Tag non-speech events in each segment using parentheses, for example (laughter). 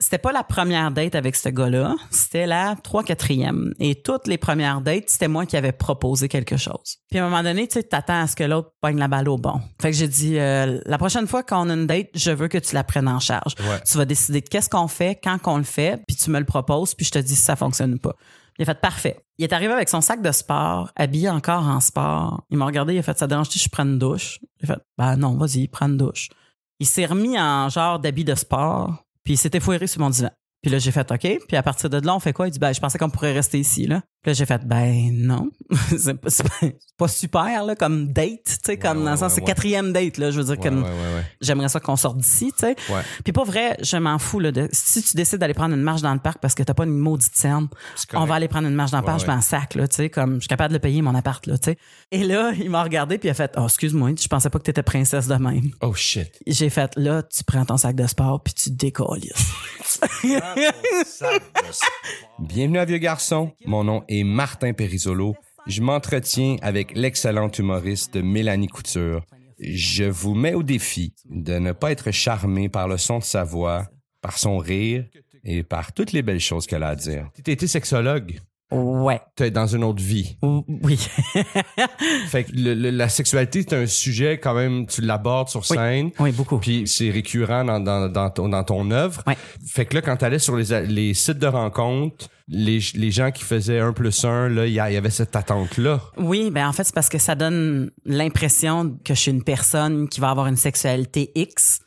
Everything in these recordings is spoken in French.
c'était pas la première date avec ce gars-là, c'était la trois quatrième. Et toutes les premières dates, c'était moi qui avais proposé quelque chose. Puis à un moment donné, tu sais, t'attends à ce que l'autre pogne la balle au bon. Fait que j'ai dit, euh, la prochaine fois qu'on a une date, je veux que tu la prennes en charge. Ouais. Tu vas décider de qu'est-ce qu'on fait, quand qu'on le fait, puis tu me le proposes, puis je te dis si ça fonctionne ou pas. Il a fait parfait. Il est arrivé avec son sac de sport, habillé encore en sport. Il m'a regardé, il a fait ça dérange si je prends une douche? J'ai fait ben non, vas-y, prends une douche. Il s'est remis en genre d'habit de sport, puis il s'était foiré sur mon. Puis là, j'ai fait OK. Puis à partir de là, on fait quoi? Il dit ben je pensais qu'on pourrait rester ici là. Puis là, j'ai fait ben non, (laughs) c'est pas, pas- super là comme date, tu sais comme Ouais, dans le ouais, sens c'est quatrième date là. Je veux dire comme j'aimerais ça qu'on sorte d'ici, tu sais. Puis pas vrai, je m'en fous là de si tu décides d'aller prendre une marche dans le parc parce que t'as pas une maudite scène, on va aller prendre une marche dans le parc, je m'en sac là, tu sais, comme je suis capable de le payer mon appart là, tu sais. Et là, il m'a regardé puis il a fait "Oh, excuse-moi, je pensais pas que t'étais princesse de même." Oh shit. J'ai fait "Là, tu prends ton sac de sport puis tu décolles." (laughs) Bienvenue à Vieux Garçon. Mon nom est Martin Perisolo. Je m'entretiens avec l'excellente humoriste Mélanie Couture. Je vous mets au défi de ne pas être charmé par le son de sa voix, par son rire et par toutes les belles choses qu'elle a à dire. Tu été sexologue. Ouais. T'es dans une autre vie. Oui. (laughs) Fait que le- le- la sexualité, c'est un sujet quand même, tu l'abordes sur scène. oui, beaucoup. Puis c'est récurrent dans, dans, dans, ton, dans ton œuvre. Ouais. Fait que là, quand tu allais sur les, les sites de rencontres, les, les gens qui faisaient un plus un, là, il y, avait cette attente-là. Oui, ben en fait, c'est parce que ça donne l'impression que je suis une personne qui va avoir une sexualité X,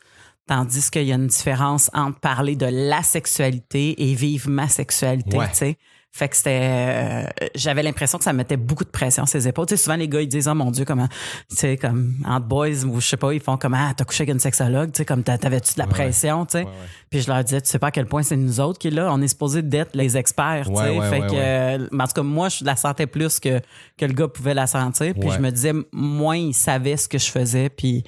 tandis qu'il y a une différence entre parler de la sexualité et vivre ma sexualité, Ouais. tu sais. Fait que c'était, euh, j'avais l'impression que ça me mettait beaucoup de pression sur ses épaules. Tu sais, souvent les gars ils disent oh mon dieu comment, tu sais comme entre boys ou je sais pas ils font comme ah t'as couché avec une sexologue, tu sais comme t'a- t'avais-tu de la pression, tu sais? Puis je leur disais tu sais pas à quel point c'est nous autres qui est là, on est supposé d'être les experts, tu sais? fait que euh, en tout cas, moi, je la sentais plus que, que le gars pouvait la sentir. Puis je me disais, moins il savait ce que je faisais. Puis,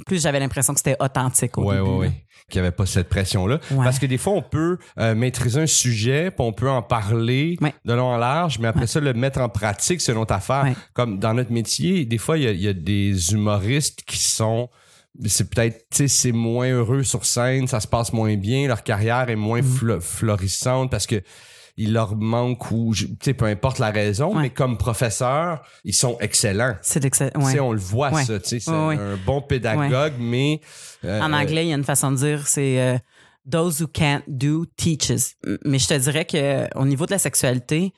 puis plus j'avais l'impression que c'était authentique au Ouais, début. ouais, ouais. Qu'il n'y avait pas cette pression-là. Ouais. Parce que des fois, on peut euh, maîtriser un sujet, puis on peut en parler Ouais. de long en large, mais après ça, le mettre en pratique, c'est une autre affaire. Comme dans notre métier, des fois, il y a, il y a des humoristes qui sont c'est peut-être, tu sais, c'est moins heureux sur scène, ça se passe moins bien, leur carrière est moins flo- florissante parce que il leur manque ou, tu sais, peu importe la raison, Ouais. mais comme professeur, ils sont excellents. C'est excellent. Tu sais, Ouais. on le voit, Ouais. ça, tu sais, c'est un bon pédagogue, mais... euh, En anglais, il y a une façon de dire, c'est euh, those who can't do teaches. Mais je te dirais que au niveau de la sexualité,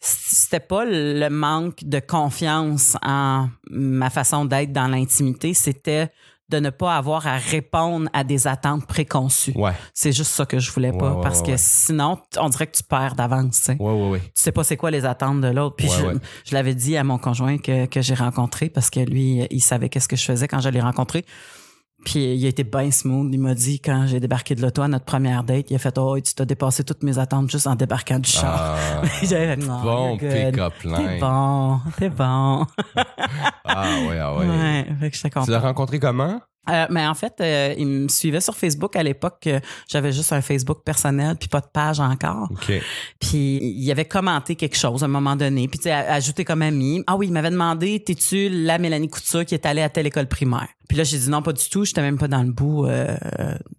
c'était pas le manque de confiance en ma façon d'être dans l'intimité, c'était de ne pas avoir à répondre à des attentes préconçues. Ouais, C'est juste ça que je voulais pas Ouais, ouais, parce que sinon on dirait que tu perds d'avance, tu sais. ouais, ouais, ouais. Tu sais pas c'est quoi les attentes de l'autre. Puis je l'avais dit à mon conjoint que, que j'ai rencontré parce que lui, il savait qu'est-ce que je faisais quand je l'ai rencontré. Puis il a été bien smooth. Il m'a dit quand j'ai débarqué de l'auto à notre première date, il a fait oh tu t'as dépassé toutes mes attentes juste en débarquant du char. Ah, (laughs) J'avais fait, Non, bon pick-up T'es bon, t'es bon. (laughs) Ah ouais, ah ouais. ouais, fait que j'étais Tu l'as rencontré comment? Euh, mais en fait, euh, il me suivait sur Facebook à l'époque. euh, J'avais juste un Facebook personnel puis pas de page encore. OK. Puis il avait commenté quelque chose à un moment donné, puis tu sais, ajouté comme ami. Ah oui, il m'avait demandé, t'es-tu la Mélanie Couture qui est allée à telle école primaire? Puis là, j'ai dit non, pas du tout. J'étais même pas dans le bout. euh,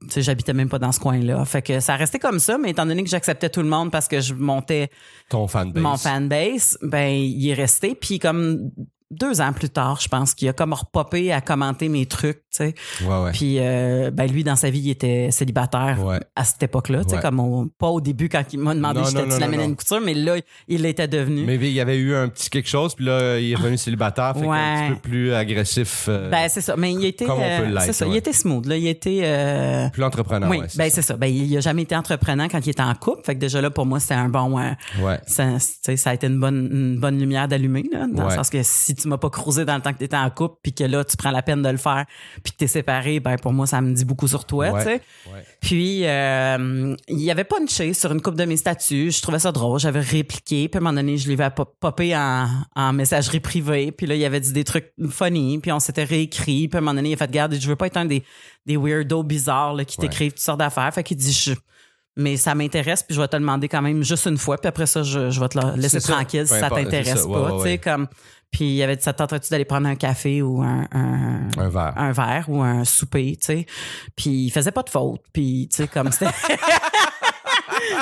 tu sais, j'habitais même pas dans ce coin-là. Fait que ça restait comme ça, mais étant donné que j'acceptais tout le monde parce que je montais Ton fanbase. mon fanbase, ben il est resté. Puis comme deux ans plus tard, je pense qu'il a comme repopé à commenter mes trucs, tu sais. Ouais, ouais. Puis euh, ben lui dans sa vie, il était célibataire Ouais. à cette époque-là, tu sais comme au- pas au début quand il m'a demandé si j'étais la Mélanie. Couture, mais là il l'était devenu. Mais il y avait eu un petit quelque chose, puis là, il est revenu célibataire, fait un petit peu plus agressif, euh, ben c'est ça, mais il était Comme on peut euh, l'être, c'est ça, il était smooth là, il était euh, plus entrepreneur. oui, c'est ben ça. c'est ça. Ben il a jamais été entreprenant quand il était en couple, fait que déjà là pour moi c'était un bon Ouais. ça, ça a été une bonne, une bonne lumière d'allumer, là, dans le sens que si tu m'as pas croisé dans le temps que tu étais en couple, puis que là, tu prends la peine de le faire, puis que tu es séparé, ben pour moi, ça me dit beaucoup sur toi, Ouais. tu sais. Ouais. Puis, euh, il y avait punché sur une coupe de mes statuts. Je trouvais ça drôle. J'avais répliqué. Puis, à un moment donné, je l'avais pop- popé en, en messagerie privée. Puis là, il avait dit des trucs funny. Puis, on s'était réécrit. Puis, à un moment donné, il a fait, garde, je veux pas être un des, des weirdos bizarres là, qui Ouais. t'écrivent toutes sortes d'affaires. Fait qu'il dit, je- mais ça m'intéresse, puis je vais te le demander quand même juste une fois, puis après ça, je, je vais te la laisser C'est ça. tranquille si ça t'intéresse. Ouais, pas. ouais, tu sais, ouais. comme. Puis il y avait dit, ça te tenterait-tu d'aller prendre un café ou un, un, Un verre. un verre ou un souper, tu sais? Puis il faisait pas de faute, puis tu sais, comme c'était. (laughs)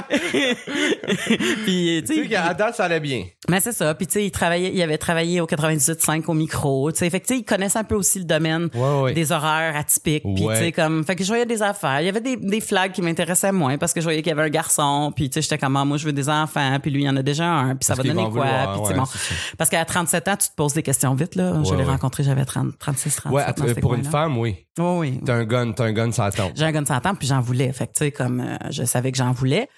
(laughs) puis, tu sais, qu'à date, ça allait bien. mais c'est ça. Puis tu sais, il travaillait, il avait travaillé au 98.5 au micro. Tu sais, fait que tu sais, il connaissait un peu aussi le domaine Ouais, ouais. des horaires atypiques. Puis Ouais. tu sais, comme, fait que je voyais des affaires. Il y avait des, des flags qui m'intéressaient moins parce que je voyais qu'il y avait un garçon. Puis tu sais, j'étais comme, ah, moi, je veux des enfants. Puis lui, il y en a déjà un. Puis ça Parce va donner quoi? vouloir, Puis ouais, bon. Parce qu'à 37 ans, tu te poses des questions vite là. je Ouais, l'ai ouais. rencontré, j'avais 30, 36, 37. Ouais, dans att- ces pour une femme, oui. Oui, oui. T'as un gun, t'as un gun, ça attend. J'ai un gun de temps puis j'en voulais. Fait que tu sais, comme, euh, je savais que j'en voulais.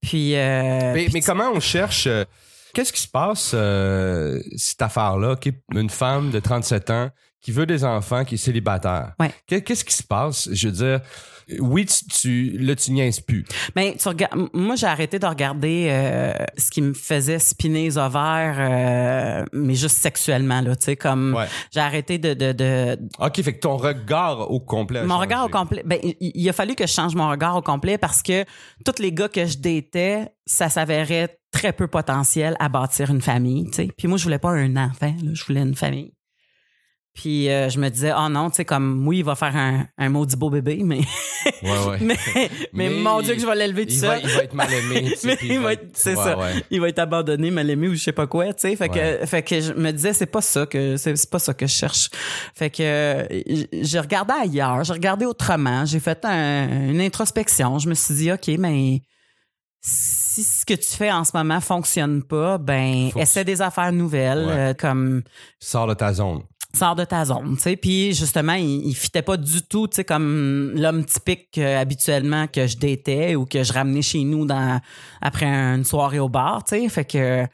Puis, euh, Mais, puis mais comment on cherche euh, Qu'est-ce qui se passe cette affaire-là, une femme de 37 ans qui veut des enfants, qui est célibataire. Ouais. Qu'est-ce qui se passe? Je veux dire, oui, tu, tu là tu niaises plus. Mais tu regardes, moi j'ai arrêté de regarder euh, ce qui me faisait spinner les ovaires, euh, mais juste sexuellement là, tu sais comme Ouais. j'ai arrêté de, de, de Ok, fait que ton regard au complet. a mon changé. regard au complet. Ben il, a fallu que je change mon regard au complet parce que tous les gars que je datais, ça s'avérait très peu potentiel à bâtir une famille, tu sais. Puis moi je voulais pas un enfant, là, je voulais une famille. Puis euh, je me disais oh non, tu sais comme oui, il va faire un, un maudit beau bébé, (laughs) mais Ouais, ouais. mais, (laughs) mais, Mais mon dieu que je vais l'élever tout il va, seul. il va être mal aimé. (laughs) Mais il va être- c'est ouais, ça. il va être abandonné, mal aimé ou je sais pas quoi, tu sais. Fait que, fait que je me disais, c'est pas ça que, c'est pas ça que je cherche. Fait que, euh, j'ai regardé ailleurs, j'ai regardé autrement, j'ai fait un- une introspection. Je me suis dit, OK, mais si ce que tu fais en ce moment fonctionne pas, ben, Faut essaie des affaires nouvelles, euh, comme, Sors de ta zone. Sors de ta zone, tu sais. Puis justement, il, il fitait pas du tout, tu sais, comme l'homme typique euh, habituellement que je datais ou que je ramenais chez nous dans après une soirée au bar, tu sais. Fait que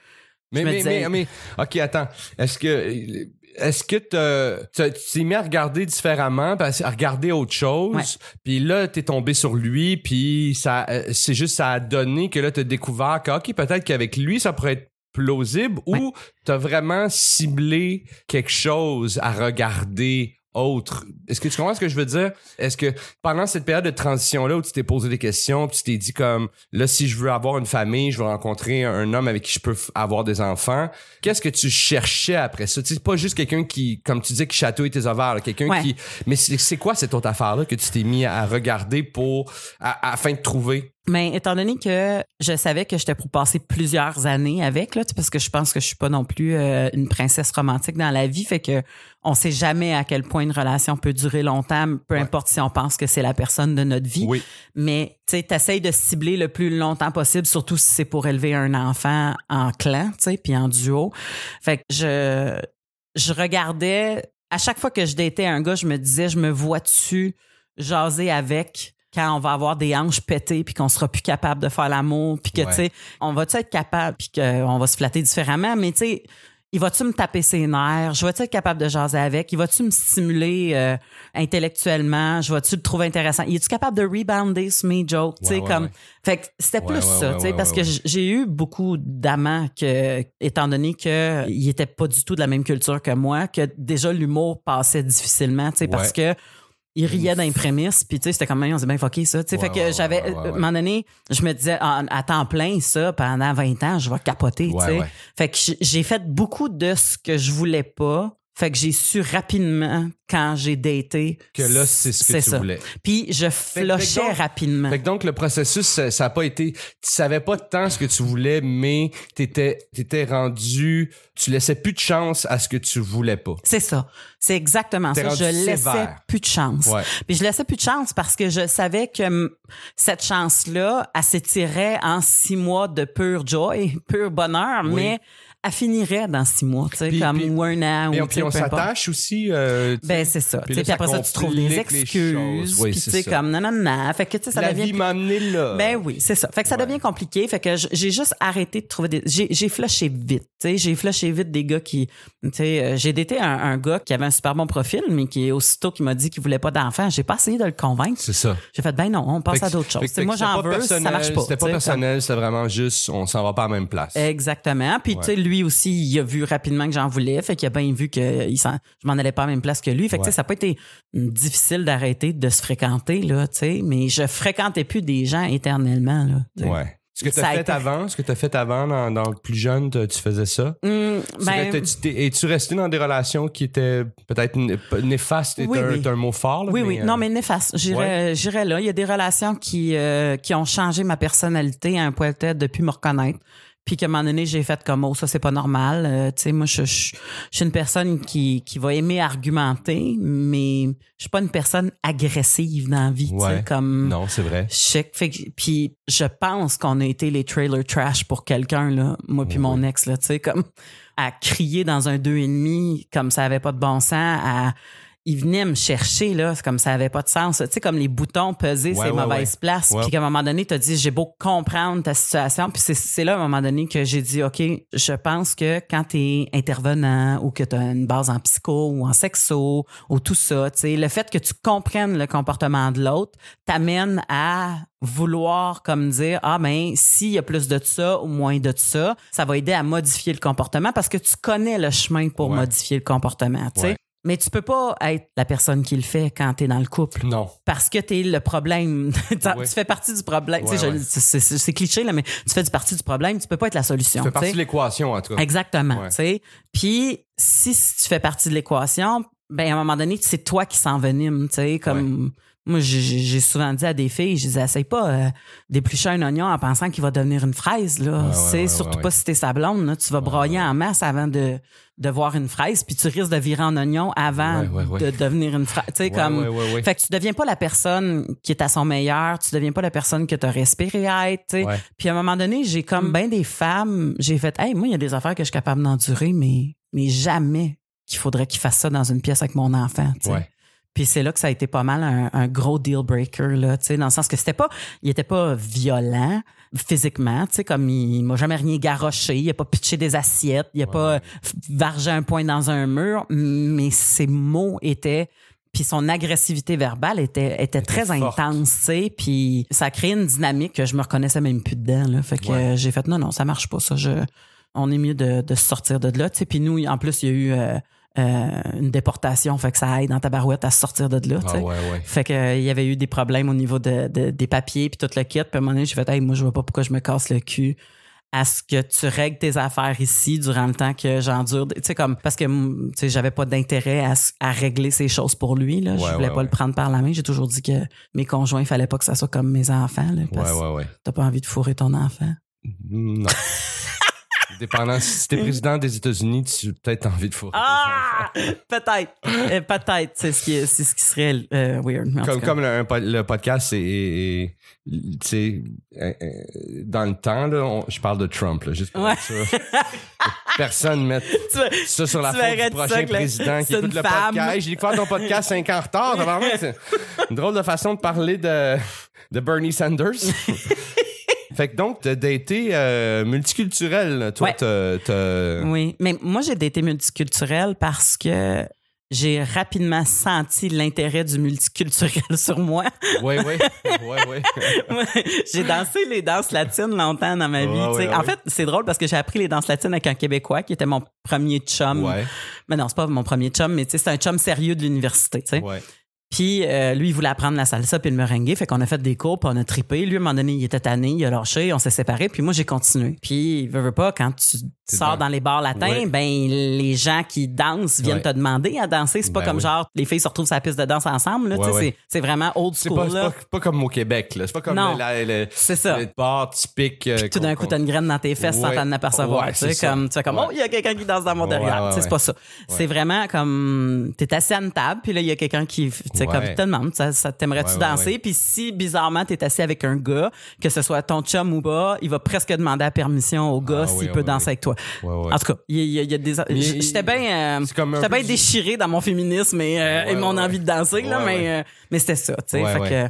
Mais, mais, disais- mais, mais, ok, attends. Est-ce que, est-ce que tu t'es mis à regarder différemment, à regarder autre chose, puis là, t'es tombé sur lui, puis ça, euh, c'est juste, ça a donné que là, t'as découvert que, ok, peut-être qu'avec lui, ça pourrait être plausible, ou t'as vraiment ciblé quelque chose à regarder autre? Est-ce que tu comprends ce que je veux dire? Est-ce que pendant cette période de transition-là où tu t'es posé des questions, puis tu t'es dit comme, là, si je veux avoir une famille, je veux rencontrer un homme avec qui je peux avoir des enfants, qu'est-ce que tu cherchais après ça? Tu sais, pas juste quelqu'un qui, comme tu dis, qui chatouille tes ovaires, quelqu'un Ouais. qui... Mais c'est c'est quoi cette autre affaire-là que tu t'es mis à regarder pour... à- afin de trouver? Mais étant donné que je savais que j'étais pour passer plusieurs années avec, là, parce que je pense que je suis pas non plus euh, une princesse romantique dans la vie, fait que on sait jamais à quel point une relation peut durer longtemps, peu Ouais. importe si on pense que c'est la personne de notre vie. Oui. Mais tu sais, t'essayes de cibler le plus longtemps possible, surtout si c'est pour élever un enfant en clan, tu sais, puis en duo. Fait que je je regardais à chaque fois que je datais un gars, je me disais, je me vois-tu jaser avec quand on va avoir des hanches pétées puis qu'on sera plus capable de faire l'amour puis que Ouais. tu sais, on va-tu être capable puis qu'on va se flatter différemment, mais tu sais, il va-tu me taper ses nerfs? Je vais-tu être capable de jaser avec? Il va-tu me stimuler euh, intellectuellement? Je vais-tu le trouver intéressant? Il est-tu capable de rebounder sur mes jokes? Tu sais, Ouais, ouais, comme. ouais. Fait que c'était plus ça, tu sais, parce que j'ai eu beaucoup d'amants que, étant donné que il était pas du tout de la même culture que moi, que déjà l'humour passait difficilement, tu sais, parce que il riait d'un prémisse, puis tu sais, c'était comme, on s'est bien fucké ça, tu sais. Ouais, fait que ouais, j'avais, ouais, ouais, à un moment donné, je me disais, à temps plein, ça, pendant 20 ans, je vais capoter, tu sais. Fait que j'ai fait beaucoup de ce que je voulais pas. Fait que j'ai su rapidement quand j'ai daté. Que là, c'est ce que tu ça. voulais. Puis je flochais donc- rapidement. Fait que donc, le processus, ça, ça a pas été... Tu savais pas tant ce que tu voulais, mais t'étais étais rendu... Tu laissais plus de chance à ce que tu voulais pas. C'est ça. C'est exactement ça. Je laissais sévère. plus de chance. Ouais. Puis je laissais plus de chance parce que je savais que cette chance-là, elle s'étirait en six mois de pur joy, pur bonheur, Oui. mais elle finirait dans six mois, tu sais, Puis- comme puis- ou un an. Et ou, puis on s'attache aussi. euh. Ben, c'est ça. Puis Tu sais, là, Puis après ça ça, tu trouves des excuses. Oui, puis tu c'est sais, comme non, non, non. Fait que, tu sais, ça la devient vie m'a amené là. Ben oui, c'est ça. Fait que ça Ouais. devient compliqué. Fait que j'ai juste arrêté de trouver des. J'ai, flushé vite. Tu sais, j'ai flushé vite des gars qui. Tu sais, euh, j'ai daté un, un gars qui avait un super bon profil, mais qui aussitôt qui m'a dit qu'il voulait pas d'enfant, j'ai pas essayé de le convaincre. C'est ça. J'ai fait ben non, on passe à d'autres choses. moi j'en veux, ça marche pas. C'était pas personnel, c'était vraiment juste, on s'en va pas à la même place. Exactement. Puis tu sais, lui aussi, il a vu rapidement que j'en voulais. Fait qu'il a bien vu que il je m'en allais pas à la même place que lui. Fait que Ouais. ça a pas été hum, difficile d'arrêter de se fréquenter là, tu sais. Mais je fréquentais plus des gens éternellement là. Ouais. Ce que tu as fait été- avant, ce que tu as fait avant, dans, dans plus jeune, tu faisais ça? Ben, t'es- Es-tu resté dans des relations qui étaient peut-être néfastes? Oui, un, oui. est un mot fort, là, oui, oui. euh, Non, mais néfaste. J'irais, là. Il y a des relations qui, euh, qui ont changé ma personnalité à un point tel depuis me reconnaître. Puis qu'à un moment donné, j'ai fait comme, oh, ça, c'est pas normal. Euh, tu sais, moi, je, je, je suis une personne qui, qui va aimer argumenter, mais je suis pas une personne agressive dans la vie, tu Ouais. sais, comme... Non, c'est vrai. Chic. Fait que- puis je pense qu'on a été les trailer trash pour quelqu'un là, moi puis Oui. mon ex là, tu sais comme à crier dans un deux et demi comme ça avait pas de bon sens, à il venait me chercher là, c'est comme ça avait pas de sens, tu sais comme les boutons pesés Ouais, ces ouais, mauvaises ouais. places, puis qu'à un moment donné tu as dit j'ai beau comprendre ta situation, puis c'est là à un moment donné que j'ai dit OK, je pense que quand tu es intervenant ou que tu as une base en psycho ou en sexo ou tout ça, tu sais le fait que tu comprennes le comportement de l'autre t'amène à vouloir comme dire ah ben s'il y a plus de ça ou moins de ça, ça va aider à modifier le comportement parce que tu connais le chemin pour Ouais. modifier le comportement, tu sais. Ouais. Mais tu peux pas être la personne qui le fait quand tu es dans le couple Non. parce que tu es le problème. (laughs) tu Ouais. fais partie du problème. Ouais, ouais. c'est- cliché là mais tu fais du partie du problème, tu peux pas être la solution. Tu fais partie de l'équation, en tout cas. Exactement, sais. Puis si, si tu fais partie de l'équation, ben à un moment donné, c'est toi qui s'envenime, tu sais, comme moi j'ai- j'ai j'ai souvent dit à des filles, je disais essaye pas euh, d'éplucher un oignon en pensant qu'il va devenir une fraise là, Ouais, ouais, c'est ouais, surtout ouais, pas si t'es sa blonde, là, tu vas broyer en masse avant de de voir une fraise, puis tu risques de virer en oignon avant Ouais, ouais, ouais. de devenir une fraise. Tu sais, Ouais, comme. ouais, ouais, ouais. Fait que tu deviens pas la personne qui est à son meilleur, tu deviens pas la personne que tu aurais espéré être. Puis à un moment donné, j'ai comme ben des femmes, j'ai fait, hey, moi, il y a des affaires que je suis capable d'endurer, mais, mais jamais qu'il faudrait qu'ils fassent ça dans une pièce avec mon enfant. tu sais. Ouais. Puis c'est là que ça a été pas mal un, un gros deal breaker, là, tu sais, dans le sens que c'était pas, il était pas violent physiquement, tu sais, comme il, m'a jamais rien garoché, il a pas pitché des assiettes, il a pas vargé un point dans un mur, mais ses mots étaient puis son agressivité verbale était, était très forte. intense, tu sais, puis ça a créé une dynamique que je me reconnaissais même plus dedans, là. Fait que Ouais. j'ai fait non, non, ça marche pas, ça. Je, on est mieux de, de sortir de là, tu sais. Puis nous, en plus, il y a eu euh, euh, une déportation, fait que ça aide dans ta barouette à sortir de là, Ah ouais, ouais. Fait que euh, il y avait eu des problèmes au niveau de, de- des papiers puis tout le kit. Puis à un moment donné, j'ai fait, hey, moi, je vois pas pourquoi je me casse le cul à ce que tu règles tes affaires ici durant le temps que j'endure. Tu sais, comme, parce que, tu sais, j'avais pas d'intérêt à, à régler ces choses pour lui, là. je voulais ouais, pas ouais. le prendre par la main. J'ai toujours dit que mes conjoints, il fallait pas que ça soit comme mes enfants, là. Parce Ouais, ouais, ouais. t'as pas envie de fourrer ton enfant. Non. (laughs) Dépendant, si t'es président des États-Unis, tu as peut-être envie de fourrer. Ah! peut-être. Euh, peut-être. C'est ce qui, c'est ce qui serait euh, weird. comme, comme le, un po- le podcast, c'est. est- est- Tu sais, euh, euh, dans le temps, là, on- je parle de Trump, là, juste pour Ouais. Que Personne met (laughs) ça sur la faute du ça prochain président qui c'est écoute le femme. podcast. J'ai découvert ton podcast 5 ans en retard. C'est une drôle de façon de parler de, de Bernie Sanders. (laughs) fait que donc, t'as daté euh, multiculturel. Toi, Ouais. t'as- t'as- Oui, mais moi j'ai été multiculturelle parce que j'ai rapidement senti l'intérêt du multiculturel (laughs) sur moi. (laughs) Ouais. Ouais, ouais. Moi, j'ai dansé les danses latines longtemps dans ma vie. En fait, c'est drôle parce que j'ai appris les danses latines avec un Québécois qui était mon premier chum. Ouais, Mais non, c'est pas mon premier chum, mais c'est un chum sérieux de l'université. ouais. Puis euh, lui, il voulait apprendre la salsa puis le merengue. Fait qu'on a fait des cours, puis on a trippé. Lui, à un moment donné, il était tanné, il a lâché, on s'est séparés. Puis moi, j'ai continué. Puis, veux, veux pas, quand tu sors dans- dans les bars latins, Ouais. ben les gens qui dansent viennent Ouais. te demander à danser. C'est pas Ben comme oui. genre, les filles se retrouvent sur la piste de danse ensemble. Là, Ouais, c'est- vraiment old school. c'est pas, pas comme au Québec, là. C'est pas comme Non. le, le- C'est ça. le bar typique. euh, Tout d'un coup, t'as une graine dans tes fesses sans t'en apercevoir. Tu sais, comme, tu fais comme, oh, il y a quelqu'un qui danse dans mon derrière. c'est pas ça. C'est vraiment comme, t'es assis à une table, puis là, il y a quelqu'un qui, Ouais. comme, te ça, ça t'aimerais-tu Ouais, danser? Puis si, bizarrement, t'es assis avec un gars, que ce soit ton chum ou pas, il va presque demander la permission au gars Ah, s'il oui, peut oui, danser oui. avec toi. Ouais, ouais. En tout cas, il y, a- il y a des, j'étais bien, euh, bien déchiré dans mon féminisme et, euh, et mon envie de danser, là, mais, euh, mais c'était ça, tu fait que,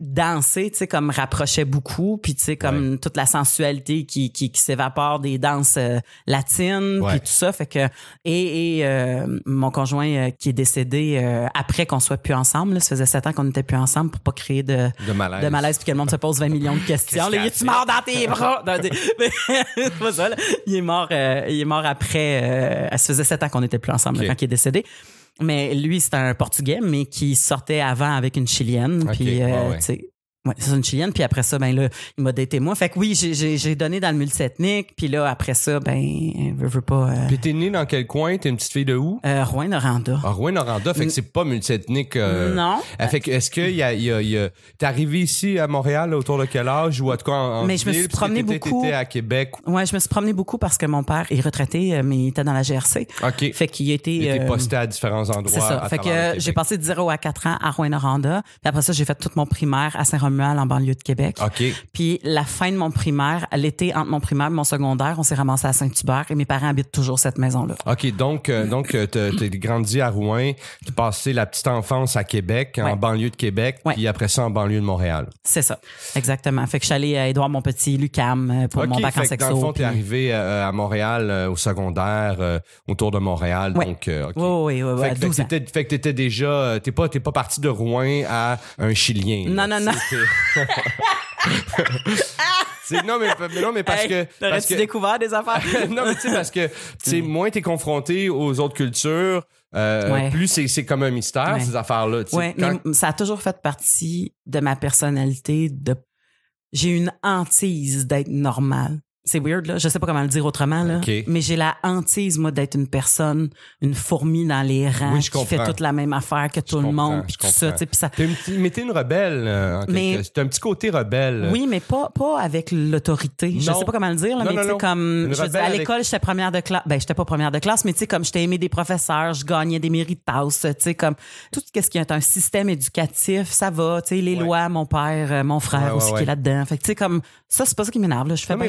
danser, tu sais, comme rapprochait beaucoup, puis tu sais, comme toute la sensualité qui, qui, qui s'évapore des danses euh, latines, puis tout ça, fait que et, et euh, mon conjoint euh, qui est décédé euh, après qu'on soit plus ensemble, là, ça faisait sept ans qu'on n'était plus ensemble pour pas créer de De malaise. de malaise puis que le monde se pose 20 millions de (laughs) questions. Là, il est mort dans tes bras? Non, (laughs) c'est pas ça, là. Il est mort, il est mort après, euh, ça faisait sept ans qu'on n'était plus ensemble là, Ok. quand il est décédé. Mais lui, c'était un Portugais, mais qui sortait avant avec une Chilienne. Puis, euh, ouais, ouais. Ouais, c'est une chilienne. Puis après ça, ben là, il m'a daté moi. Fait que oui, j'ai- donné dans le multiethnique. Puis là, après ça, ben, je veux pas. Euh, Puis t'es née dans quel coin? T'es une petite fille de où? euh, Rouen-Noranda. Ah, Rouen-Noranda, fait que c'est pas multiethnique. euh, Non. Fait que est-ce que y a, y a, y a- t'es arrivé ici à Montréal autour de quel âge ou en tout cas en, en Mais je me suis t'étais- beaucoup. À Québec? Ouais, je me suis promenée beaucoup parce que mon père est retraité, mais il était dans la GRC. OK. Fait qu'il était. Il était posté à différents endroits. C'est ça. à Fait que j'ai passé de 0 à 4 ans à Rouen-Noranda. Puis après ça, j'ai fait tout mon primaire à Saint-Romuald en banlieue de Québec. Puis la fin de mon primaire, l'été entre mon primaire et mon secondaire, on s'est ramassé à Saint-Hubert et mes parents habitent toujours cette maison-là. OK, donc, euh, donc euh, t'as t'as grandi à Rouen, t'as passé la petite enfance à Québec, en banlieue de Québec, Ouais. puis après ça en banlieue de Montréal. C'est ça. Exactement. Fait que je suis allée à Édouard mon petit Lucam euh, pour OK, mon bac en fait que dans le sexo. fond, t'es puis- arrivé à Montréal euh, au secondaire, euh, autour de Montréal, Ouais. donc euh, OK. Oui, oui, oui, Fait que, fait, 12 que ans. t'étais, fait que t'étais déjà, t'es pas, t'es pas parti de Rouen à un Chilien. là. Non, non, non. (laughs) C'était- C'est- non, mais, mais non, mais parce Hey, que, parce T'aurais-tu que, découvert des affaires? (laughs) non, mais tu sais, parce que, tu sais, moins t'es confronté aux autres cultures, euh, Ouais. plus c'est, c'est comme un mystère, Ouais. ces sais. Oui, Quand- mais ça a toujours fait partie de ma personnalité de j'ai une hantise d'être normale. C'est weird là, je sais pas comment le dire autrement là, Ok. mais j'ai la hantise moi d'être une personne, une fourmi dans les rangs Oui, qui fait toute la même affaire que tout le monde, puis tout ça, comprends. tu ça T'es une, petite- mais t'es une rebelle. euh, Mais- t'as un petit côté rebelle. oui, mais pas pas avec l'autorité. Je sais pas comment le dire, là, Non, mais tu comme je veux dire, à avec- l'école, j'étais première de classe. Ben, j'étais pas première de classe, mais tu sais comme j'étais aimée des professeurs, je gagnais des méritas, tu sais comme tout ce qui est un système éducatif, ça va, tu sais les Ouais. lois, mon père, euh, mon frère Ouais, ouais, aussi qui est là-dedans. Fait que tu sais comme ça c'est pas ça qui m'énerve là, je fais Non, mais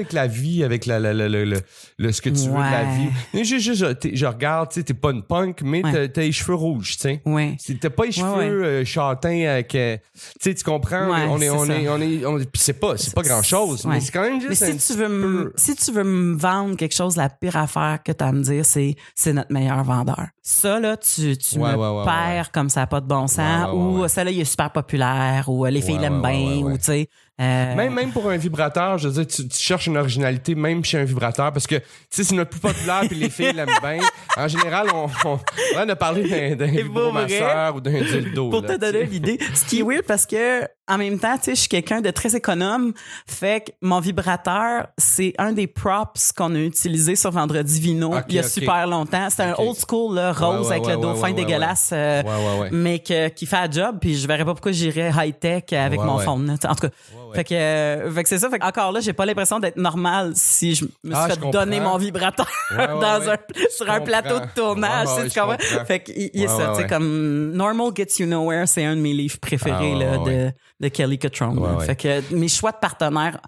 avec la vie, avec la, la, la- le, ce que tu veux de la vie. Mais je, je, je, je regarde, tu sais, t'es pas une punk, mais Ouais. t'as, t'as les cheveux rouges, tu sais. Ouais. T'as pas les cheveux euh, châtains avec, euh, tu sais, tu comprends? On est, on est, on est, on est, c'est pas, c'est pas grand chose, mais c'est quand même Mais juste un si tu veux me, peu- si tu veux me vendre quelque chose, la pire affaire que tu as à me dire, c'est c'est notre meilleur vendeur. Ça là, tu, tu me perds comme ça pas de bon sens ou ça là il est super populaire ou les filles l'aiment bien ou tu sais euh, Même, même pour un vibrateur, je veux dire, tu, tu cherches une originalité même chez un vibrateur parce que, tu sais, c'est notre plus populaire puis les filles l'aiment bien. En général, on, on, on a de parler d'un, vibromasseur ou d'un dildo. pour là, te donner l'idée. Ce qui est weird parce que en même temps, tu sais, je suis quelqu'un de très économe. Fait que mon vibrateur, c'est un des props qu'on a utilisé sur Vendredi Vino Ok, il y a super longtemps. C'est un old school là, rose Ouais, ouais, avec ouais, le dauphin dégueulasse, euh, Ouais, ouais, ouais. mais que, qui fait un job. Puis je verrais pas pourquoi j'irais high tech avec mon phone. là. En tout cas, fait que, euh, fait que c'est ça. Fait que encore là, j'ai pas l'impression d'être normal si je me suis Ah, fait donner mon vibrateur (laughs) dans un sur Je un plateau de tournage. Tu comprends? comprends. Fait que il il Ouais, ça, tu sais comme Normal Gets You Nowhere, c'est un de mes livres préférés Ah, là, de, de Kelly Cutrone. Ouais. Fait que mes choix de partenaires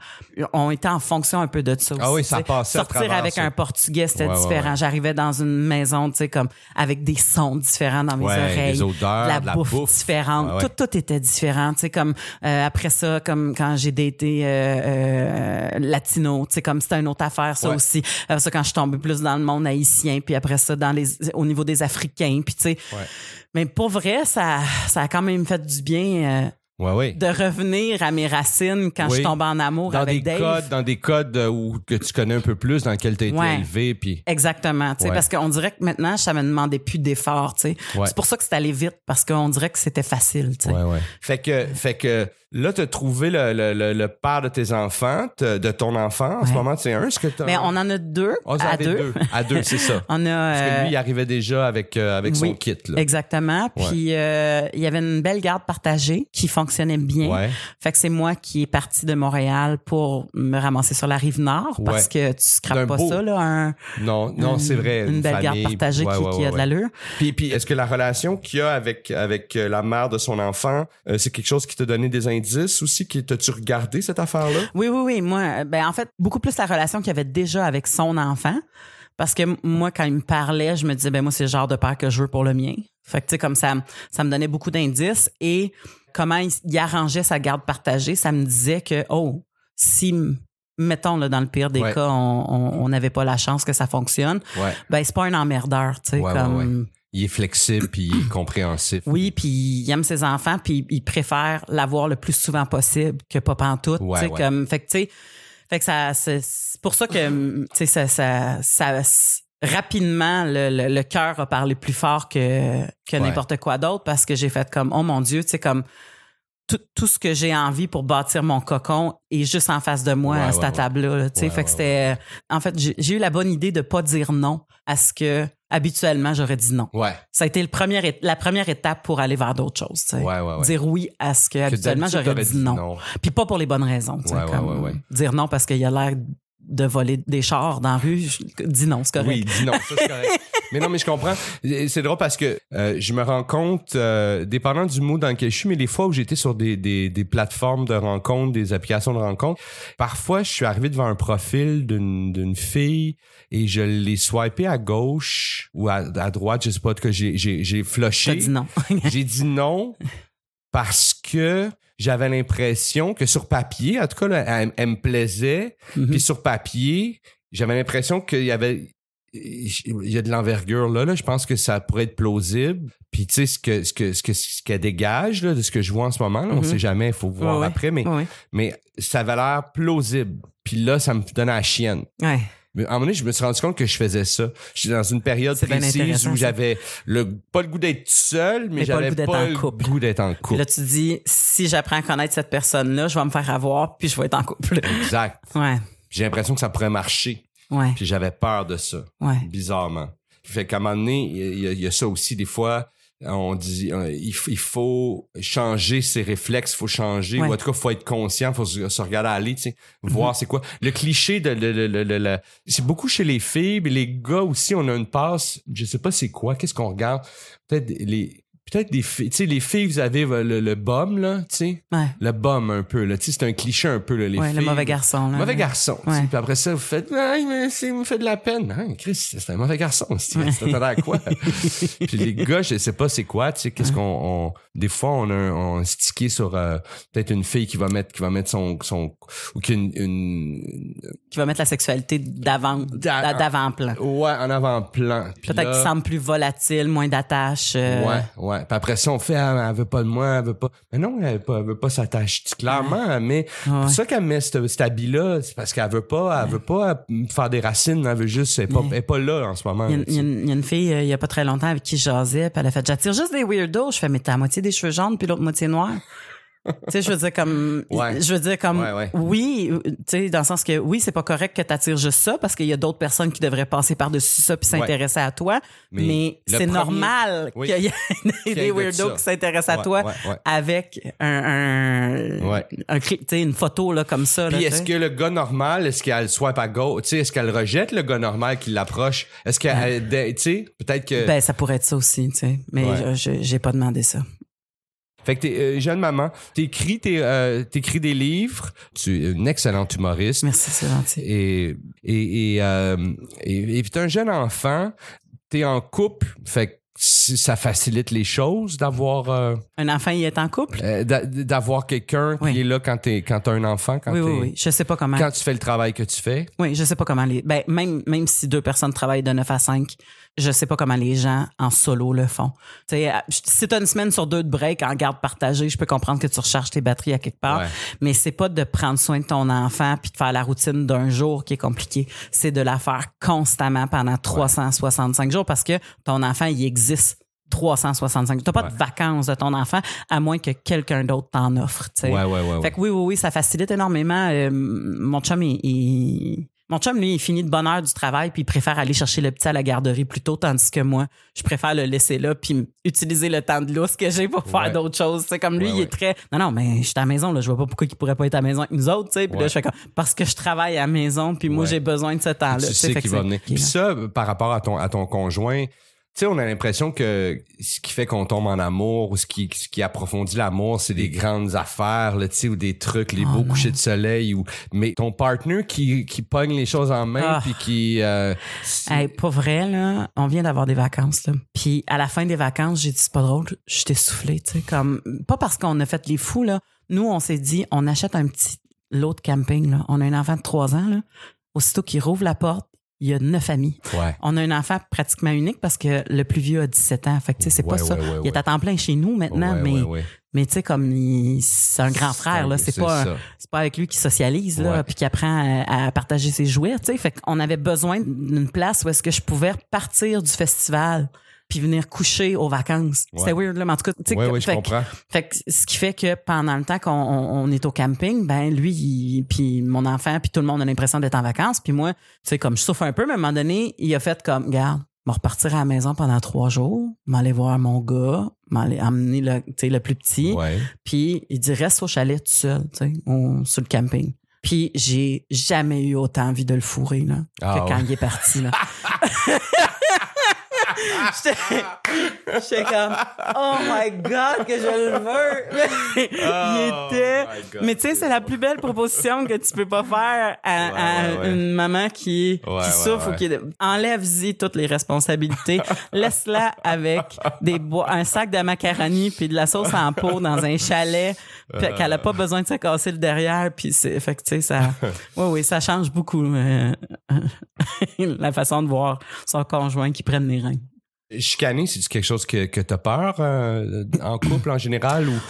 ont été en fonction un peu de ça aussi. Ah oui, ça passait Sortir avec ça. un portugais, c'était Ouais, différent. J'arrivais dans une maison, tu sais, comme avec des sons différents dans mes oreilles. des odeurs, de la, de la bouffe, bouffe. différente. Tout, tout était différent. Tu sais, comme euh, après ça, comme quand j'ai daté euh, euh, latino, tu sais, comme c'était une autre affaire, ça aussi. Après ça, quand je suis tombée plus dans le monde haïtien, puis après ça, dans les, au niveau des Africains, puis tu sais. Ouais. Mais pour vrai, ça, ça a quand même fait du bien euh, Ouais, ouais. de revenir à mes racines quand Oui. je suis tombée en amour Dans avec des Dave. codes, dans des codes euh, où que tu connais un peu plus, dans lesquels tu as été Ouais. élevé, puis Exactement, parce qu'on dirait que maintenant, ça me demandait plus d'efforts. C'est pour ça que c'est allé vite, parce qu'on dirait que c'était facile. Fait que, fait que là, tu as trouvé le, le, le, le père de tes enfants, de ton enfant. En ce moment, c'est un. Est-ce que t'as- Mais on en a deux, en à deux. À deux, c'est ça. (laughs) On a... Parce que lui, il arrivait déjà avec, euh, avec son kit. Là. Exactement. Puis euh, il y avait une belle garde partagée qui fonctionnait bien. Ouais. Fait que c'est moi qui est parti de Montréal pour me ramasser sur la rive nord parce Ouais. que tu scrapes pas beau- ça là un Non, non, c'est vrai. une, belle garde partagée Ouais, qui, a de l'allure. Puis, puis est-ce que la relation qu'il y a avec, avec euh, la mère de son enfant, euh, c'est quelque chose qui t'a donné des indices aussi? Qui, t'as-tu regardé cette affaire-là? Oui oui oui, moi euh, ben en fait beaucoup plus la relation qu'il y avait déjà avec son enfant parce que moi quand il me parlait, je me disais ben moi c'est le genre de père que je veux pour le mien. Fait que tu sais comme ça ça me donnait beaucoup d'indices et comment il, il arrangeait sa garde partagée, ça me disait que oh si mettons là dans le pire des Ouais. cas on n'avait pas la chance que ça fonctionne, Ouais. ben c'est pas un emmerdeur, tu sais Ouais, comme Il est flexible puis il est compréhensif. oui, puis il aime ses enfants, puis il préfère l'avoir le plus souvent possible que pas pantoute. Tu sais, comme, fait que, tu sais, fait que ça, c'est c'est pour ça que, tu sais, ça, ça, ça, rapidement, le, le, le cœur a parlé plus fort que, que Ouais. n'importe quoi d'autre parce que j'ai fait comme, oh mon Dieu, tu sais, comme, tout, tout ce que j'ai envie pour bâtir mon cocon est juste en face de moi Ouais, à cette ouais. table-là. là, tu sais. Fait que c'était. En fait, j'ai eu la bonne idée de pas dire non à ce que habituellement j'aurais dit non. Ouais. Ça a été le premier, la première étape pour aller vers d'autres choses. tu sais. Ouais, ouais, ouais. Dire oui à ce que, Que habituellement j'aurais dit non. Puis pas pour les bonnes raisons. tu sais, comme ouais, ouais. Dire non parce qu'il y a l'air de voler des chars dans la rue. je- Dis non, c'est correct. Oui, dis non, ça c'est correct. (laughs) mais non, mais je comprends. C'est drôle parce que euh, je me rends compte, euh, dépendant du mood dans lequel je suis, mais les fois où j'étais sur des, des, des plateformes de rencontres, des applications de rencontres, parfois je suis arrivé devant un profil d'une fille et je l'ai swipé à gauche ou à, à droite, je sais pas, que j'ai j'ai j'ai flushé. dit non. J'ai dit non parce que j'avais l'impression que sur papier, en tout cas, là, elle, elle me plaisait. Mhm. Puis sur papier, j'avais l'impression qu'il y avait il y a de l'envergure là, là. Je pense que ça pourrait être plausible. Puis tu sais ce que ce que ce que ce qu'elle dégage là, de ce que je vois en ce moment, là, on Mhm. sait jamais, il faut voir Ouais, après, mais Ouais. mais ça avait l'air plausible. Puis là, ça me donnait la chienne. Ouais. Mais à un moment donné, je me suis rendu compte que je faisais ça. J'étais dans une période C'est bien précise intéressant, où ça. j'avais le pas le goût d'être seul, mais, Mais pas le j'avais goût d'être pas en le couple. goût d'être en couple. là, tu dis, si j'apprends à connaître cette personne-là, je vais me faire avoir, puis je vais être en couple. Exact. Ouais. J'ai l'impression que ça pourrait marcher. Ouais. Puis j'avais peur de ça. Ouais. bizarrement. Fait qu'à un moment donné, il y, a- il y a ça aussi. Des fois, on dit euh, il, faut changer ses réflexes, il faut changer, Ouais. ou en tout cas, il faut être conscient, il faut se, se regarder aller, tu sais, voir c'est quoi. Le cliché de c'est beaucoup chez les filles, mais les gars aussi, on a une passe, je sais pas c'est quoi, qu'est-ce qu'on regarde? Peut-être les peut-être des filles, tu sais, les filles, vous avez euh, le, le bum, là, tu sais, Ouais. le bum un peu, là, tu sais, c'est un cliché un peu, là, les Ouais, filles. le mauvais garçon. Là. Mauvais garçon. Ouais. Puis après ça, vous faites, ah, mais c'est, il me fait de la peine. Ah, Chris, c'est un mauvais garçon. C'est, à quoi? (laughs) Puis les gars, je sais pas c'est quoi, tu sais, qu'est-ce qu'on, on- des fois, on a un, on stické sur, euh, peut-être une fille qui va mettre, qui va mettre son, son, ou qu'une, une, Qui va mettre la sexualité d'avant, D'a- d'avant-plan. ouais, en avant-plan. Peut-être qu'il semble plus volatile, moins d'attache. euh, Ouais, ouais. Puis après ça, on fait, ah, elle veut pas de moi, elle veut pas. Mais non, elle veut pas, elle veut pas s'attacher. Clairement, mais Ouais. pour ça qu'elle met cet, cet habit-là, c'est parce qu'elle veut pas, elle veut pas faire des racines, elle veut juste, elle est pas, Ouais. elle est pas là en ce moment. Il y, a, là, il y a une, il y a une fille, euh, il y a pas très longtemps, avec qui je jasais, puis elle a fait, j'attire juste des weirdos. Je fais, mais t'as la moitié des cheveux jaunes, puis l'autre moitié noire. Tu sais, je veux dire comme, Ouais. je veux dire comme, Ouais, ouais. oui, tu sais, dans le sens que oui, c'est pas correct que t'attires juste ça, parce qu'il y a d'autres personnes qui devraient passer par-dessus ça puis s'intéresser à toi. Mais c'est premier- normal Oui. qu'il y ait (laughs) des de weirdos qui s'intéressent à toi avec un, un, un cli- tu sais, une photo là comme ça. Puis est-ce que le gars normal, est-ce qu'elle swipe à gauche, tu sais, est-ce qu'elle rejette le gars normal qui l'approche? Est-ce qu'elle, tu sais, peut-être que. Ben, ça pourrait être ça aussi, tu sais. Mais j'ai pas demandé ça. Fait que t'es euh, jeune maman, t'écris, tes, euh, t'écris des livres, tu es une excellente humoriste. Merci, c'est gentil. Et, et, et, euh, et, et puis t'es un jeune enfant, t'es en couple, fait que ça facilite les choses d'avoir euh, Un enfant, il est en couple? euh, d'a- d'avoir quelqu'un Oui. qui est là quand t'es quand t'as un enfant, quand oui, oui, oui. Je sais pas comment. quand tu fais le travail que tu fais. Oui, je sais pas comment les. Ben, même, même si deux personnes travaillent de 9 à 5, je sais pas comment les gens en solo le font. Tu sais, à- si t'as une semaine sur deux de break en garde partagée, je peux comprendre que tu recharges tes batteries à quelque part. Ouais. Mais c'est pas de prendre soin de ton enfant puis de faire la routine d'un jour qui est compliqué. C'est de la faire constamment pendant 365 jours parce que ton enfant, il existe 365. T'as pas de vacances de ton enfant à moins que quelqu'un d'autre t'en offre. Ouais, ouais. Fait que oui, oui, oui, ça facilite énormément. Euh, mon chum, il, il- mon chum, lui, il finit de bonne heure du travail, puis il préfère aller chercher le petit à la garderie plus tôt, tandis que moi, je préfère le laisser là, puis utiliser le temps de lousse que j'ai pour faire d'autres choses. C'est comme lui, il est très. Non, non, mais je suis à la maison, là, je vois pas pourquoi il pourrait pas être à la maison avec nous autres, tu sais. Puis là, je fais comme parce que je travaille à la maison, puis moi, j'ai besoin de ce temps-là. tu sais qu'il va venir. Puis ça, par rapport à ton, à ton conjoint, sais, on a l'impression que ce qui fait qu'on tombe en amour ou ce qui, ce qui approfondit l'amour, c'est des grandes affaires, tu sais, ou des trucs, les Oh beaux non. couchers de soleil ou, mais ton partner qui, qui pogne les choses en main Ah. puis qui, euh, Hey, pas vrai, là. On vient d'avoir des vacances, là. Puis à la fin des vacances, j'ai dit, c'est pas drôle, je t'ai soufflé, tu sais. Comme, pas parce qu'on a fait les fous, là. Nous, on s'est dit, on achète un petit lot de camping, là. On a un enfant de 3 ans, là. Aussitôt qu'il rouvre la porte, il y a neuf amis. ouais. On a un enfant pratiquement unique parce que le plus vieux a 17 ans. Fait que, tu sais, c'est pas Ouais, ça. il est à temps plein chez nous maintenant, mais, mais tu sais, comme il- c'est un grand frère, là. C'est pas, un- c'est pas avec lui qui socialise là puis qui apprend à, à partager ses jouets tu sais fait qu'on avait besoin d'une place où est-ce que je pouvais partir du festival puis venir coucher aux vacances. C'était weird, là, mais en tout cas, tu sais, Ouais, ouais, je fait fait que ce qui fait que pendant le temps qu'on on, on est au camping, ben lui, il- puis mon enfant, puis tout le monde a l'impression d'être en vacances. Puis moi, tu sais, comme je souffre un peu, mais à un moment donné, il a fait comme, garde, me repartir à la maison pendant trois jours, m'aller voir mon gars, m'aller amener le, tu sais, le plus petit. Ouais. Puis il dit reste au chalet tout seul, tu sais, au- sur le camping. Puis j'ai jamais eu autant envie de le fourrer là, Ah, que quand ouais. il est parti là. (laughs) (laughs) J'étais j'étais comme oh my god que je le veux. (laughs) il était Oh God. mais tu sais c'est la plus belle proposition que tu peux pas faire à, Ouais, ouais. une maman qui qui souffre ou qui enlève-y toutes les responsabilités. (laughs) Laisse-la avec des bo- un sac de macaroni puis de la sauce en pot dans un chalet puis qu'elle a pas besoin de se casser le derrière puis c'est fait que tu sais ça oui oui ça change beaucoup euh, la façon de voir son conjoint qui prenne les reins. Chicaner, c'est quelque chose que, que t'as peur euh, en couple en général ou,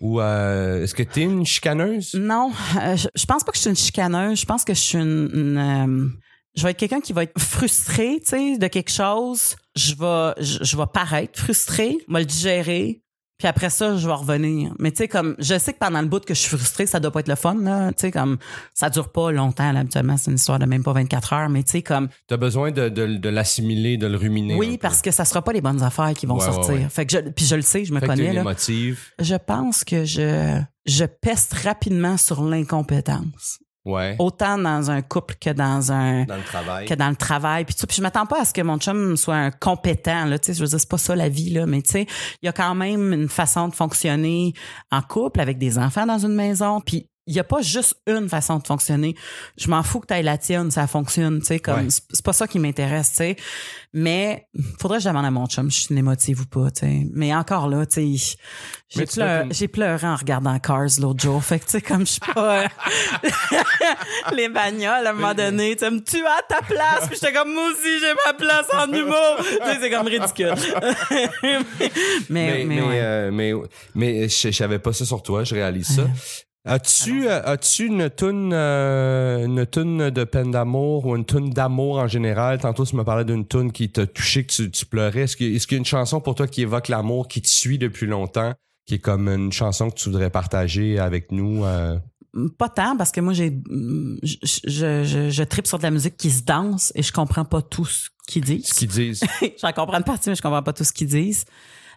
ou euh, est-ce que t'es une chicaneuse? Non, euh, je, je pense pas que je suis une chicaneuse. Je pense que je suis une. une, euh, je vais être quelqu'un qui va être frustré, tu sais, de quelque chose. Je vais, je, je vais paraître frustré, je le digérer. Puis après ça, je vais revenir. Mais tu sais, comme, je sais que pendant le bout que je suis frustré, ça doit pas être le fun, là. Tu sais, comme, ça dure pas longtemps, là, habituellement. C'est une histoire de même pas 24 heures. Mais tu sais, comme, T'as besoin de, de, de l'assimiler, de le ruminer. oui, parce que ça sera pas les bonnes affaires qui vont Ouais, sortir. ouais. Fait que je, puis je le sais, je me Fait connais, là. émotive. Je pense que je, je peste rapidement sur l'incompétence. Ouais. autant dans un couple que dans un Dans le travail. que dans le travail puis tout puis je m'attends pas à ce que mon chum soit un compétent là tu sais je veux dire c'est pas ça la vie là mais tu sais il y a quand même une façon de fonctionner en couple avec des enfants dans une maison puis il y a pas juste une façon de fonctionner. Je m'en fous que tu la tienne, ça fonctionne, tu sais comme Ouais. c'est pas ça qui m'intéresse, tu sais. Mais faudrait que je demande à mon chum, je suis une émotive ou pas, tu sais. Mais encore là, tu sais, j'ai être une- j'ai pleuré en regardant Cars l'autre jour. Fait que tu sais comme je suis pas euh, (laughs) les bagnoles à un moment donné, tu sais, me tu as ta place, puis j'étais comme moi aussi j'ai ma place en humour. tu sais c'est comme ridicule. (laughs) mais Mais, mais, mais, ouais. euh, mais, mais je, je savais pas ça sur toi, je réalise ça. As-tu euh, as-tu une toune euh, une toune de peine d'amour ou une toune d'amour en général? Tantôt tu me parlais d'une toune qui t'a touché que tu, tu pleurais. Est-ce qu'il y a une chanson pour toi qui évoque l'amour qui te suit depuis longtemps, qui est comme une chanson que tu voudrais partager avec nous euh? Pas tant parce que moi j'ai je, je, je, je tripe sur de la musique qui se danse et je comprends pas tout ce qu'ils disent. ce qu'ils disent. (laughs) J'en comprends une partie mais je comprends pas tout ce qu'ils disent.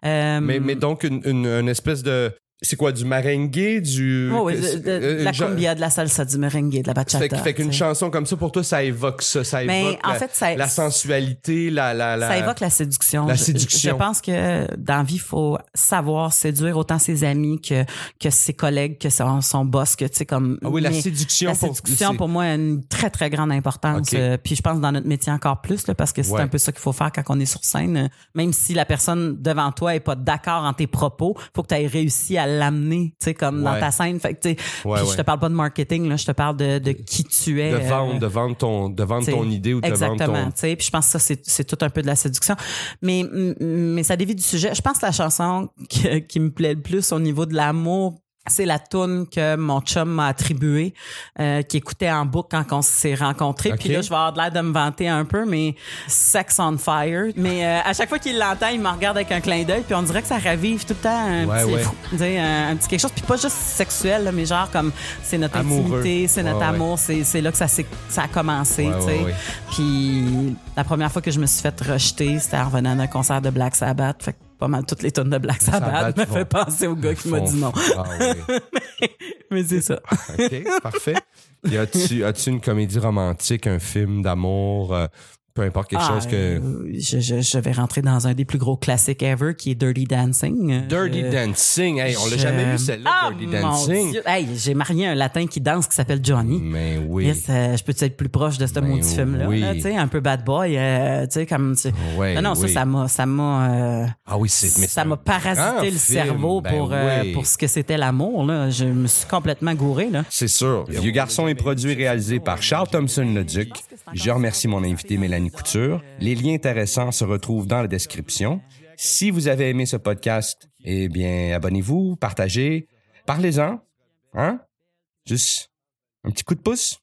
Euh, mais mais donc une, une, une espèce de c'est quoi du merengue du oh oui, de, de- de euh, la cumbia, de la salsa, du merengue, de la bachata. Fait, fait qu'une chanson comme ça pour toi ça évoque ça, ça Mais évoque en la, fait, ça- la sensualité, la la la Ça évoque la séduction. La séduction. Je, pense que dans la vie, il faut savoir séduire autant ses amis que, que ses collègues, que son, son boss, que tu sais, comme. Ah oui, la séduction La pour- séduction, pour moi, a une très, très grande importance. Euh, puis je pense dans notre métier encore plus, là, parce que c'est Ouais. un peu ça qu'il faut faire quand on est sur scène. Euh, Même si la personne devant toi est pas d'accord en tes propos, faut que tu aies réussi à l'amener, tu sais, comme dans ta scène. Fait que, tu sais, Ouais, je te parle pas de marketing, là, je te parle de, de qui tu es. de euh, vendre, de vendre ton, de vendre ton idée ou de vendre Exactement, tu sais, puis je pense que ça c'est c'est tout un peu de la séduction. Mais mais ça dévie du sujet. Je pense que la chanson que- qui me plaît le plus au niveau de l'amour c'est la tune que mon chum m'a attribuée, euh, qui écoutait en boucle quand on s'est rencontrés. Puis là, je vais avoir de l'air de me vanter un peu, mais Sex on Fire. Mais euh, à chaque fois qu'il l'entend, il me regarde avec un clin d'œil, puis on dirait que ça ravive tout le temps un, Ouais, petit, ouais. fou- tu sais, un, un petit quelque chose. Puis pas juste sexuel, là, mais genre comme c'est notre Amoureux. intimité, c'est notre Ouais, amour, c'est c'est là que ça, s'est- ça a commencé. Puis la première fois que je me suis fait rejeter, c'était en revenant d'un concert de Black Sabbath. Fait que pas mal toutes les tonnes de Black Sabbath, me fait penser au gars qui m'a dit non. Ah oui. (laughs) Mais c'est ça. OK, parfait. Y as-tu, as-tu une comédie romantique, un film d'amour, euh, peu importe quelque Ah, chose que. euh, je, je, je vais rentrer dans un des plus gros classiques ever qui est Dirty Dancing. Euh, Dirty je- Dancing. Hey, on l'a je- jamais vu celle-là, Ah, Dirty Dancing. Dieu. Hey, j'ai marié un latin qui danse qui s'appelle Johnny. Mais oui. Yes, euh, je peux être plus proche de ce Ben maudit film-là, oui. là, tu sais, un peu bad boy, euh, tu sais, comme, tu- Ouais, non, non, ça, oui. ça m'a, ça m'a, euh, Ah oui, c'est. ça m'a parasité le film. cerveau Ben pour, euh, oui. pour ce que c'était l'amour, là. Je me suis complètement gouré, là. C'est sûr. Vieux garçon est produit et réalisé par Charles Thompson le Duc. Je remercie mon invité Mélanie Couture. Les liens intéressants se retrouvent dans la description. Si vous avez aimé ce podcast, eh bien, abonnez-vous, partagez, parlez-en, hein? Juste un petit coup de pouce.